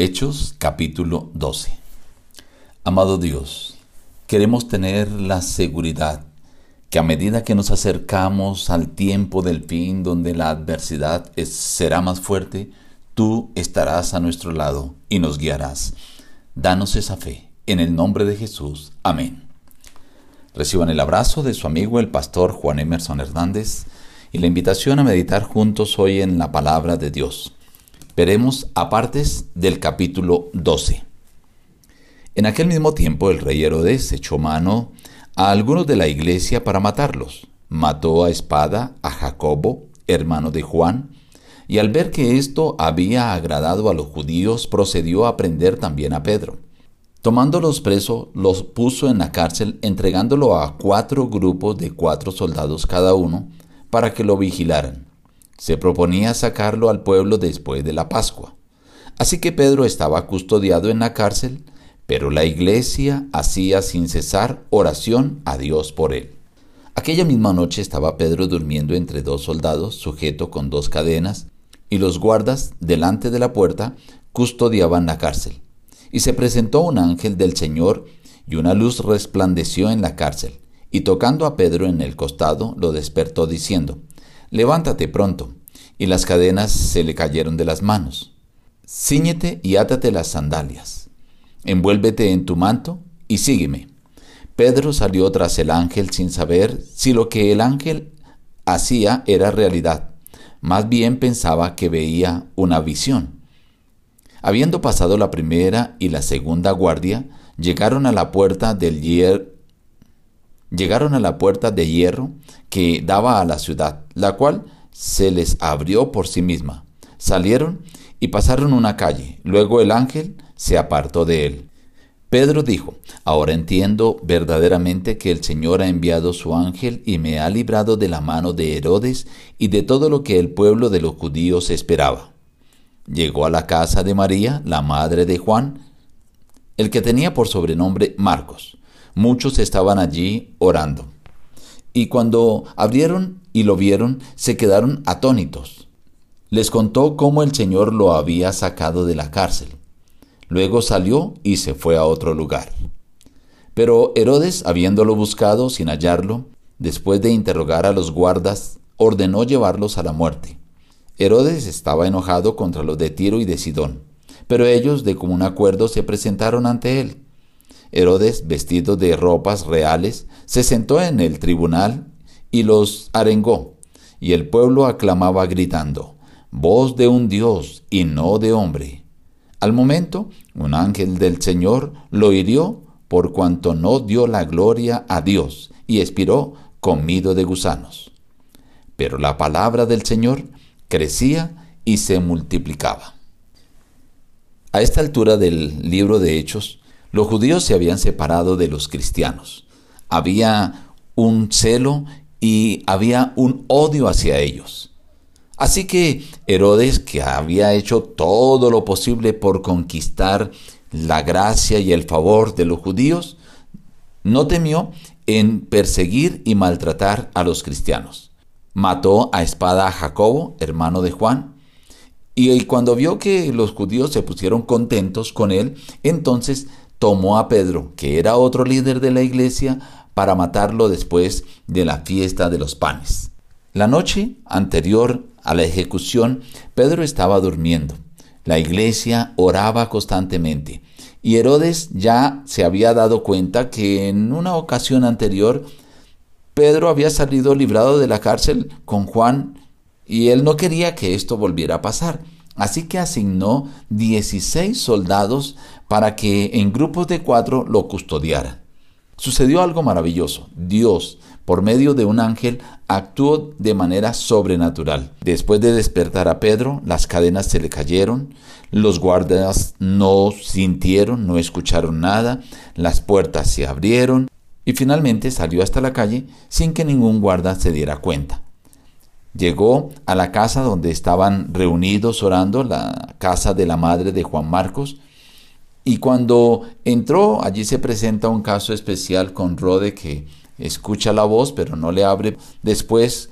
Hechos capítulo 12 Amado Dios, queremos tener la seguridad que a medida que nos acercamos al tiempo del fin donde la adversidad será más fuerte, tú estarás a nuestro lado y nos guiarás. Danos esa fe. En el nombre de Jesús. Amén. Reciban el abrazo de su amigo el pastor Juan Emerson Hernández y la invitación a meditar juntos hoy en la palabra de Dios veremos apartes del capítulo 12. En aquel mismo tiempo el rey Herodes echó mano a algunos de la iglesia para matarlos. Mató a espada a Jacobo, hermano de Juan, y al ver que esto había agradado a los judíos, procedió a prender también a Pedro. Tomándolos presos, los puso en la cárcel, entregándolo a cuatro grupos de cuatro soldados cada uno, para que lo vigilaran. Se proponía sacarlo al pueblo después de la Pascua. Así que Pedro estaba custodiado en la cárcel, pero la iglesia hacía sin cesar oración a Dios por él. Aquella misma noche estaba Pedro durmiendo entre dos soldados, sujeto con dos cadenas, y los guardas delante de la puerta custodiaban la cárcel. Y se presentó un ángel del Señor, y una luz resplandeció en la cárcel, y tocando a Pedro en el costado, lo despertó diciendo, Levántate pronto. Y las cadenas se le cayeron de las manos. Cíñete y átate las sandalias. Envuélvete en tu manto y sígueme. Pedro salió tras el ángel sin saber si lo que el ángel hacía era realidad. Más bien pensaba que veía una visión. Habiendo pasado la primera y la segunda guardia, llegaron a la puerta del hierro llegaron a la puerta de hierro que daba a la ciudad, la cual se les abrió por sí misma. Salieron y pasaron una calle. Luego el ángel se apartó de él. Pedro dijo, Ahora entiendo verdaderamente que el Señor ha enviado su ángel y me ha librado de la mano de Herodes y de todo lo que el pueblo de los judíos esperaba. Llegó a la casa de María, la madre de Juan, el que tenía por sobrenombre Marcos. Muchos estaban allí orando. Y cuando abrieron y lo vieron, se quedaron atónitos. Les contó cómo el Señor lo había sacado de la cárcel. Luego salió y se fue a otro lugar. Pero Herodes, habiéndolo buscado sin hallarlo, después de interrogar a los guardas, ordenó llevarlos a la muerte. Herodes estaba enojado contra los de Tiro y de Sidón, pero ellos de común acuerdo se presentaron ante él. Herodes, vestido de ropas reales, se sentó en el tribunal y los arengó, y el pueblo aclamaba gritando, Voz de un Dios y no de hombre. Al momento, un ángel del Señor lo hirió por cuanto no dio la gloria a Dios y expiró comido de gusanos. Pero la palabra del Señor crecía y se multiplicaba. A esta altura del libro de Hechos, los judíos se habían separado de los cristianos. Había un celo y había un odio hacia ellos. Así que Herodes, que había hecho todo lo posible por conquistar la gracia y el favor de los judíos, no temió en perseguir y maltratar a los cristianos. Mató a espada a Jacobo, hermano de Juan, y cuando vio que los judíos se pusieron contentos con él, entonces tomó a Pedro, que era otro líder de la iglesia, para matarlo después de la fiesta de los panes. La noche anterior a la ejecución, Pedro estaba durmiendo. La iglesia oraba constantemente y Herodes ya se había dado cuenta que en una ocasión anterior Pedro había salido librado de la cárcel con Juan y él no quería que esto volviera a pasar. Así que asignó 16 soldados para que en grupos de cuatro lo custodiaran. Sucedió algo maravilloso. Dios, por medio de un ángel, actuó de manera sobrenatural. Después de despertar a Pedro, las cadenas se le cayeron, los guardas no sintieron, no escucharon nada, las puertas se abrieron y finalmente salió hasta la calle sin que ningún guarda se diera cuenta. Llegó a la casa donde estaban reunidos orando, la casa de la madre de Juan Marcos, y cuando entró, allí se presenta un caso especial con Rode que escucha la voz pero no le abre. Después,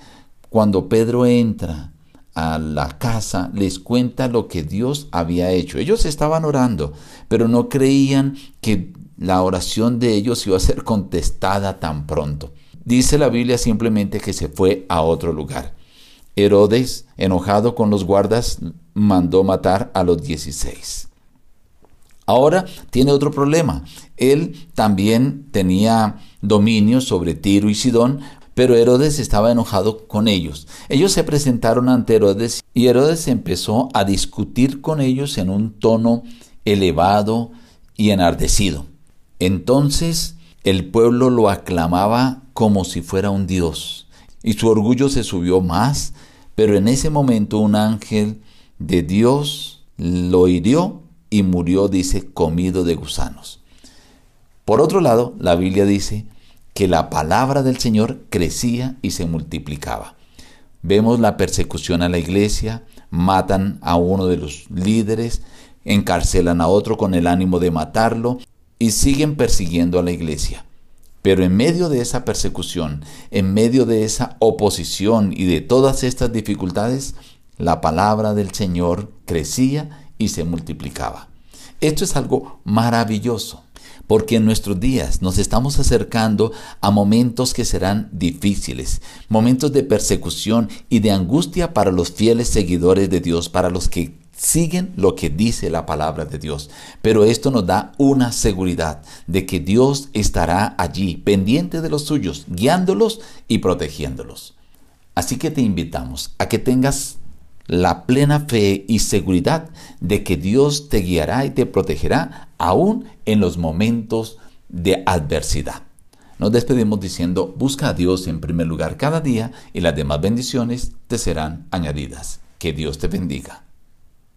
cuando Pedro entra a la casa, les cuenta lo que Dios había hecho. Ellos estaban orando, pero no creían que la oración de ellos iba a ser contestada tan pronto. Dice la Biblia simplemente que se fue a otro lugar. Herodes, enojado con los guardas, mandó matar a los 16. Ahora tiene otro problema. Él también tenía dominio sobre Tiro y Sidón, pero Herodes estaba enojado con ellos. Ellos se presentaron ante Herodes y Herodes empezó a discutir con ellos en un tono elevado y enardecido. Entonces el pueblo lo aclamaba como si fuera un dios y su orgullo se subió más, pero en ese momento un ángel de Dios lo hirió y murió, dice, comido de gusanos. Por otro lado, la Biblia dice que la palabra del Señor crecía y se multiplicaba. Vemos la persecución a la iglesia, matan a uno de los líderes, encarcelan a otro con el ánimo de matarlo y siguen persiguiendo a la iglesia. Pero en medio de esa persecución, en medio de esa oposición y de todas estas dificultades, la palabra del Señor crecía y se multiplicaba. Esto es algo maravilloso porque en nuestros días nos estamos acercando a momentos que serán difíciles, momentos de persecución y de angustia para los fieles seguidores de Dios, para los que siguen lo que dice la palabra de Dios. Pero esto nos da una seguridad de que Dios estará allí, pendiente de los suyos, guiándolos y protegiéndolos. Así que te invitamos a que tengas la plena fe y seguridad de que Dios te guiará y te protegerá aún en los momentos de adversidad. Nos despedimos diciendo, busca a Dios en primer lugar cada día y las demás bendiciones te serán añadidas. Que Dios te bendiga.